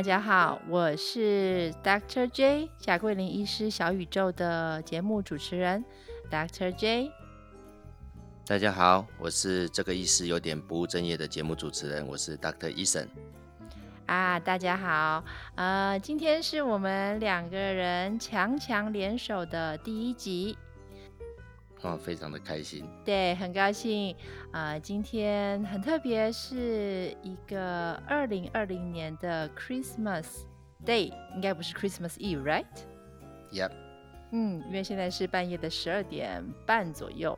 大家好，我是 Doctor J 贾桂林医师小宇宙的节目主持人 Doctor J。大家好，我是这个医师有点不务正业的节目主持人，我是 Doctor Eason。啊，大家好，呃，今天是我们两个人强强联手的第一集。哦，非常的开心。对，很高兴。啊，今天很特别，是一个二零二零年的 Christmas Day，应该不是 Christmas Eve，right？Yep。嗯，因为现在是半夜的十二点半左右，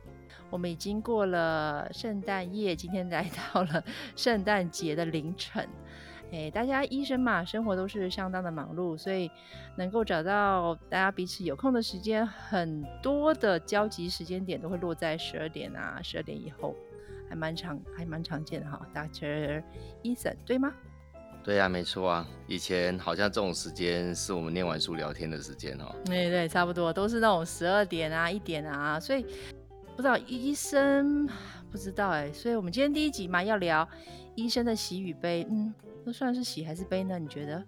我们已经过了圣诞夜，今天来到了 圣诞节的凌晨。哎，大家医生嘛，生活都是相当的忙碌，所以能够找到大家彼此有空的时间，很多的交集时间点都会落在十二点啊，十二点以后，还蛮常，还蛮常见的哈。Doctor Eason 对吗？对呀，没错啊。以前好像这种时间是我们念完书聊天的时间哦。对对，差不多都是那种十二点啊、一点啊，所以不知道医生不知道哎，所以我们今天第一集嘛，要聊医生的喜与悲，嗯。那算是喜还是悲呢？你觉得？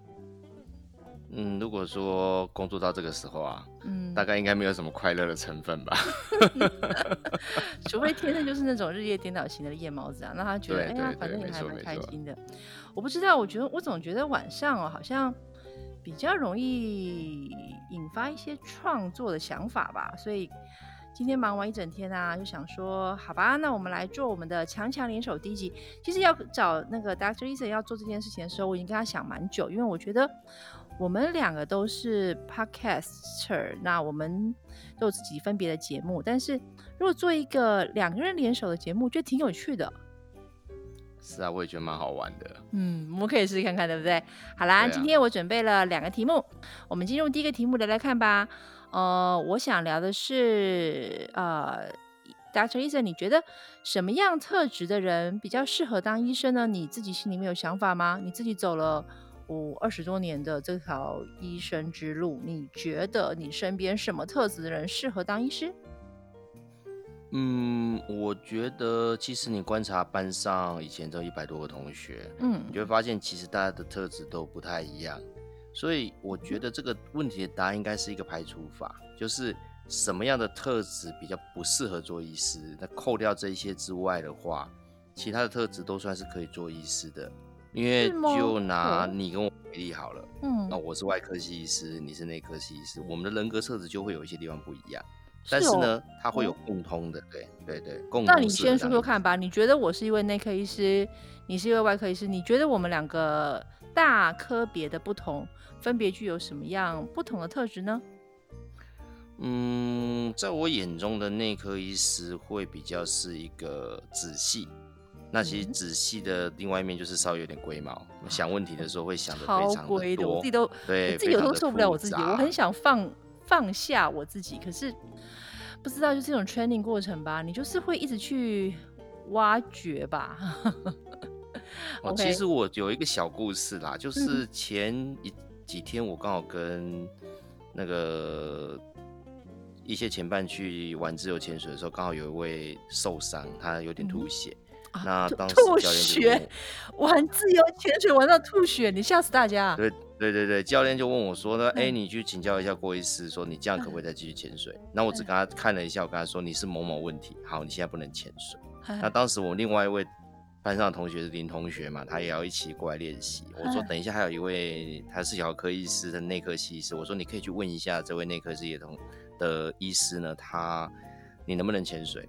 嗯，如果说工作到这个时候啊，嗯，大概应该没有什么快乐的成分吧。除非天生就是那种日夜颠倒型的夜猫子啊，那他觉得哎呀，反正也还蛮开心的。我不知道，我觉得我总觉得晚上哦，好像比较容易引发一些创作的想法吧，所以。今天忙完一整天啊，就想说，好吧，那我们来做我们的强强联手第一集。其实要找那个 Doctor Eason 要做这件事情的时候，我已经跟他想蛮久，因为我觉得我们两个都是 Podcaster，那我们都有自己分别的节目，但是如果做一个两个人联手的节目，觉得挺有趣的。是啊，我也觉得蛮好玩的。嗯，我们可以试试看看，对不对？好啦，今天我准备了两个题目，我们进入第一个题目来来看吧。呃，我想聊的是，呃，Doctor Eason，你觉得什么样特质的人比较适合当医生呢？你自己心里面有想法吗？你自己走了五二十多年的这条医生之路，你觉得你身边什么特质的人适合当医师？嗯，我觉得其实你观察班上以前都一百多个同学，嗯，你会发现其实大家的特质都不太一样。所以我觉得这个问题的答案应该是一个排除法，就是什么样的特质比较不适合做医师。那扣掉这些之外的话，其他的特质都算是可以做医师的。因为就拿你跟我为例好了，嗯，那我是外科系医师，你是内科系医师，我们的人格特质就会有一些地方不一样。但是呢，它会有共通的，对对对，共。那你先说说看吧，你觉得我是一位内科医师，你是一位外科医师，你觉得我们两个大科别的不同？分别具有什么样不同的特质呢？嗯，在我眼中的内科医师会比较是一个仔细，那其实仔细的另外一面就是稍微有点龟毛，想问题的时候会想的非常的多，我自己都对，自己有时候受不了我自己，我很想放放下我自己，可是不知道就这种 training 过程吧，你就是会一直去挖掘吧。哦，其实我有一个小故事啦，就是前一。几天我刚好跟那个一些前伴去玩自由潜水的时候，刚好有一位受伤，他有点吐血。那当时教练血，玩自由潜水玩到吐血，你吓死大家。对对对对，教练就问我说：“呢，哎，你去请教一下郭医师，说你这样可不可以再继续潜水？”那我只跟他看了一下，我跟他说：“你是某某问题，好，你现在不能潜水。”那当时我另外一位。班上的同学是林同学嘛，他也要一起过来练习。我说等一下还有一位他是小儿科医师的内科系医师，我说你可以去问一下这位内科系同的医师呢，他你能不能潜水？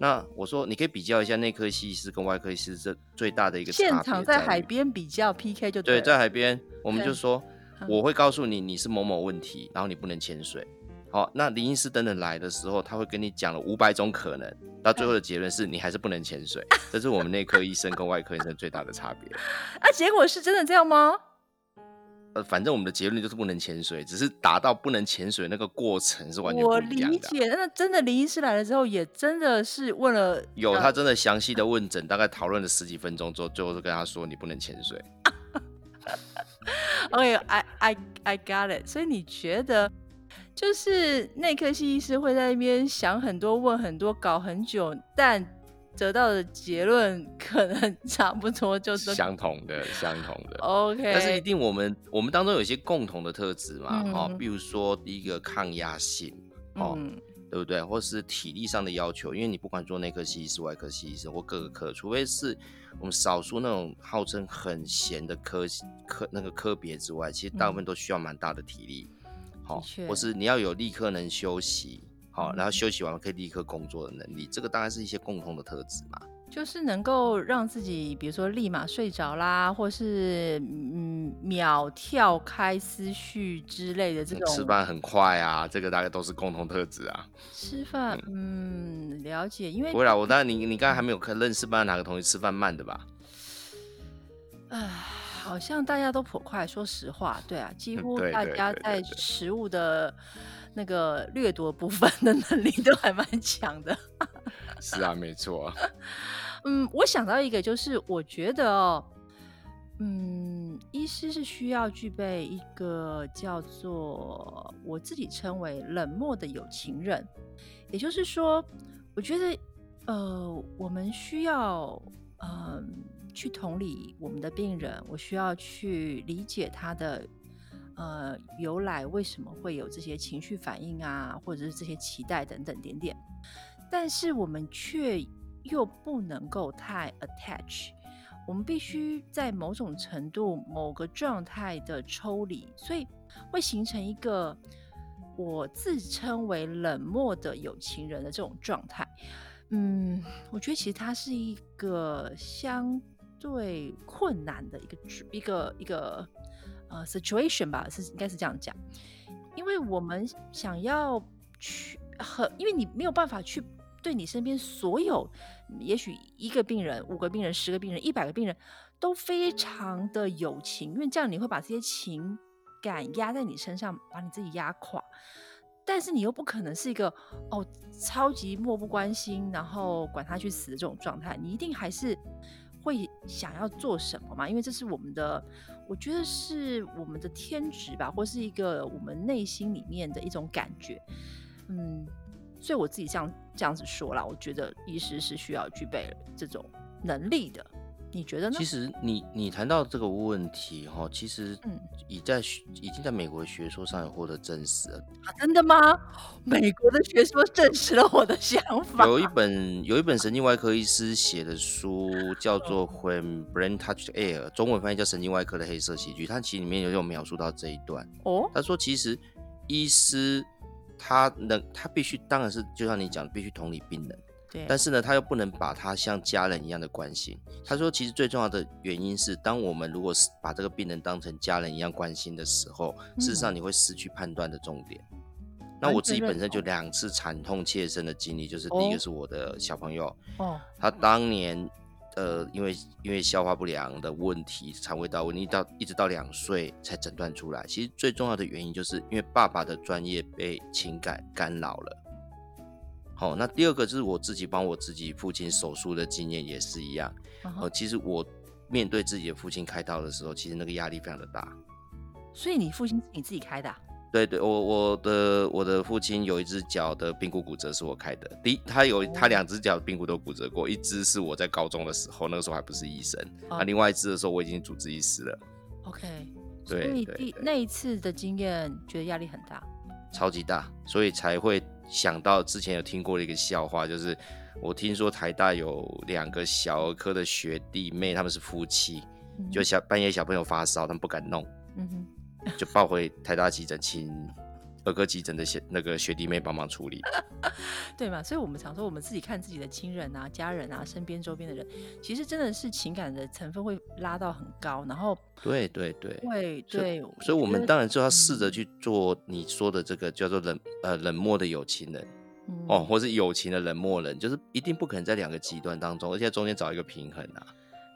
那我说你可以比较一下内科系医师跟外科医师这最大的一个现场在海边比较 PK 就对，在海边我们就说我会告诉你你是某某问题，然后你不能潜水。好，那林医师等等来的时候，他会跟你讲了五百种可能，到最后的结论是你还是不能潜水。这是我们内科医生跟外科医生最大的差别。啊，结果是真的这样吗？呃，反正我们的结论就是不能潜水，只是达到不能潜水那个过程是完全不一样的。我理解，那真的林医师来了之后，也真的是问了，有他真的详细的问诊，大概讨论了十几分钟之后，最后就跟他说你不能潜水。OK，I I I got it。所以你觉得？就是内科系医师会在那边想很多、问很多、搞很久，但得到的结论可能 差不多，就是相同的，相同的。OK，但是一定我们我们当中有一些共同的特质嘛，哈，比如说第一个抗压性，哦，对不对？或是体力上的要求，因为你不管做内科系医师、外科系医师或各个科，除非是我们少数那种号称很闲的科科那个科别之外，其实大部分都需要蛮大的体力，好，或是你要有立刻能休息。好，然后休息完可以立刻工作的能力，这个当然是一些共同的特质嘛。就是能够让自己，比如说立马睡着啦，或是嗯秒跳开思绪之类的这种。吃饭很快啊，这个大概都是共同特质啊。吃饭，嗯，了解，因为不会啦，我当然你你刚才还没有看认识班哪个同学吃饭慢的吧？唉，好像大家都颇快，说实话，对啊，几乎大家在食物的。那个掠夺部分的能力都还蛮强的，是啊，没错。嗯，我想到一个，就是我觉得哦，嗯，医师是需要具备一个叫做我自己称为冷漠的有情人，也就是说，我觉得呃，我们需要嗯去同理我们的病人，我需要去理解他的。呃，由来为什么会有这些情绪反应啊，或者是这些期待等等点点，但是我们却又不能够太 attach，我们必须在某种程度、某个状态的抽离，所以会形成一个我自称为冷漠的有情人的这种状态。嗯，我觉得其实它是一个相对困难的一个一个一个。呃，situation 吧，是应该是这样讲，因为我们想要去和，因为你没有办法去对你身边所有，也许一个病人、五个病人、十个病人、一百个病人都非常的有情，因为这样你会把这些情感压在你身上，把你自己压垮。但是你又不可能是一个哦超级漠不关心，然后管他去死的这种状态，你一定还是会想要做什么嘛？因为这是我们的。我觉得是我们的天职吧，或是一个我们内心里面的一种感觉，嗯，所以我自己这样这样子说啦，我觉得医师是需要具备这种能力的。你觉得呢？其实你你谈到这个问题哈，其实嗯，已在已经在美国学说上有获得证实了啊？真的吗？美国的学说证实了我的想法。有一本有一本神经外科医师写的书，叫做《When Brain Touched Air》，中文翻译叫《神经外科的黑色喜剧》。它其实里面有有描述到这一段哦。他说，其实医师他能他必须，当然是就像你讲，必须同理病人。但是呢，他又不能把他像家人一样的关心。他说，其实最重要的原因是，当我们如果是把这个病人当成家人一样关心的时候，事实上你会失去判断的重点。那我自己本身就两次惨痛切身的经历，就是第一个是我的小朋友，哦，他当年呃，因为因为消化不良的问题，肠胃道问题到一直到两岁才诊断出来。其实最重要的原因就是因为爸爸的专业被情感干扰了。好，那第二个就是我自己帮我自己父亲手术的经验也是一样。呃，其实我面对自己的父亲开刀的时候，其实那个压力非常的大。所以你父亲是你自己开的？对对，我我的我的父亲有一只脚的髌骨骨折是我开的。第一，他有他两只脚髌骨都骨折过，一只是我在高中的时候，那个时候还不是医生。啊另外一只的时候，我已经主治医师了。OK，对，所以第那一次的经验，觉得压力很大，超级大，所以才会。想到之前有听过的一个笑话，就是我听说台大有两个小儿科的学弟妹，他们是夫妻，就小半夜小朋友发烧，他们不敢弄，就抱回台大急诊，请儿科急诊的学那个学弟妹帮忙处理，对嘛？所以我们常说，我们自己看自己的亲人啊、家人啊、身边周边的人，其实真的是情感的成分会拉到很高，然后对对对，会对，所以我们当然就要试着去做你说的这个叫做冷呃冷漠的有情人哦，或是友情的冷漠人，就是一定不可能在两个极端当中，而且中间找一个平衡啊。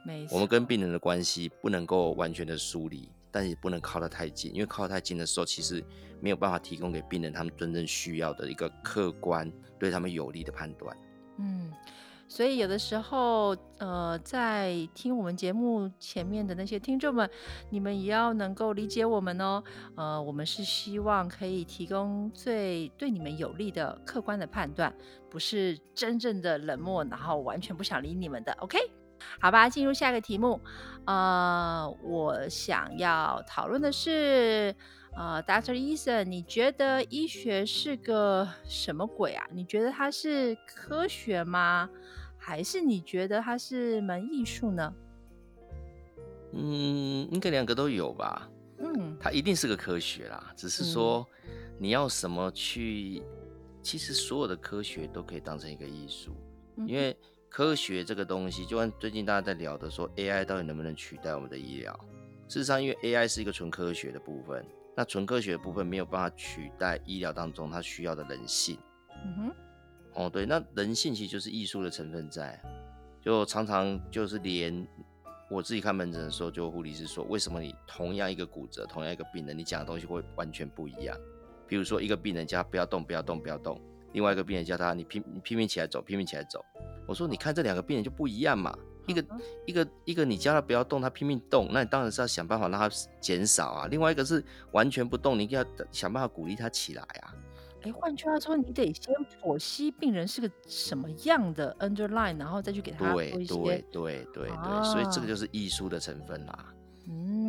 没我们跟病人的关系不能够完全的疏离。但也不能靠得太近，因为靠得太近的时候，其实没有办法提供给病人他们真正需要的一个客观、对他们有利的判断。嗯，所以有的时候，呃，在听我们节目前面的那些听众们，你们也要能够理解我们哦。呃，我们是希望可以提供最对你们有利的客观的判断，不是真正的冷漠，然后完全不想理你们的。OK，好吧，进入下一个题目。呃，我想要讨论的是。呃，Dr. Eason，你觉得医学是个什么鬼啊？你觉得它是科学吗？还是你觉得它是门艺术呢？嗯，应该两个都有吧。嗯，它一定是个科学啦，只是说你要什么去，其实所有的科学都可以当成一个艺术，因为科学这个东西，就像最近大家在聊的说，AI 到底能不能取代我们的医疗？事实上，因为 AI 是一个纯科学的部分。那纯科学的部分没有办法取代医疗当中它需要的人性。嗯哼，哦对，那人性其实就是艺术的成分在，就常常就是连我自己看门诊的时候，就护理师说，为什么你同样一个骨折，同样一个病人，你讲的东西会完全不一样？比如说一个病人叫他不要动，不要动，不要动；另外一个病人叫他你拼你拼命起来走，拼命起来走。我说你看这两个病人就不一样嘛。一个一个一个，你叫他不要动，他拼命动，那你当然是要想办法让他减少啊。另外一个是完全不动，你要想办法鼓励他起来啊。哎，换句话说，你得先剖析病人是个什么样的 underline，然后再去给他对对对对对，所以这个就是艺术的成分啦。嗯，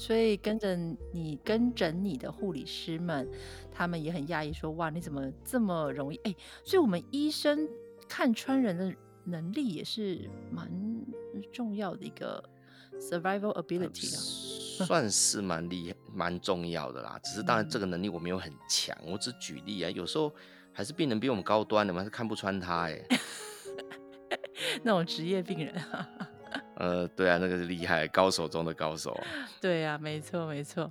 所以跟着你跟诊你的护理师们，他们也很讶异，说哇，你怎么这么容易？哎，所以我们医生看穿人的。能力也是蛮重要的一个 survival ability 啊，算是蛮厉害、蛮重要的啦。只是当然这个能力我没有很强，我只举例啊。有时候还是病人比我们高端的嘛，是看不穿他哎。那种职业病人，呃，对啊，那个是厉害高手中的高手。对啊，没错没错。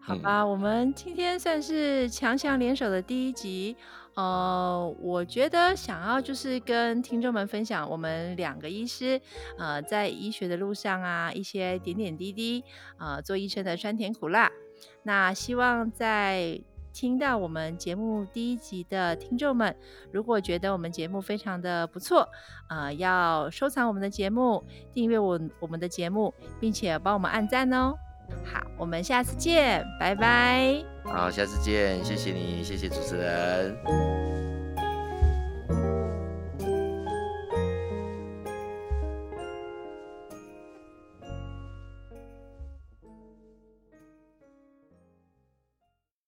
好吧，我们今天算是强强联手的第一集。呃，我觉得想要就是跟听众们分享我们两个医师，呃，在医学的路上啊，一些点点滴滴，呃，做医生的酸甜苦辣。那希望在听到我们节目第一集的听众们，如果觉得我们节目非常的不错，呃，要收藏我们的节目，订阅我我们的节目，并且帮我们按赞哦。好，我们下次见，拜拜。好，下次见，谢谢你，谢谢主持人。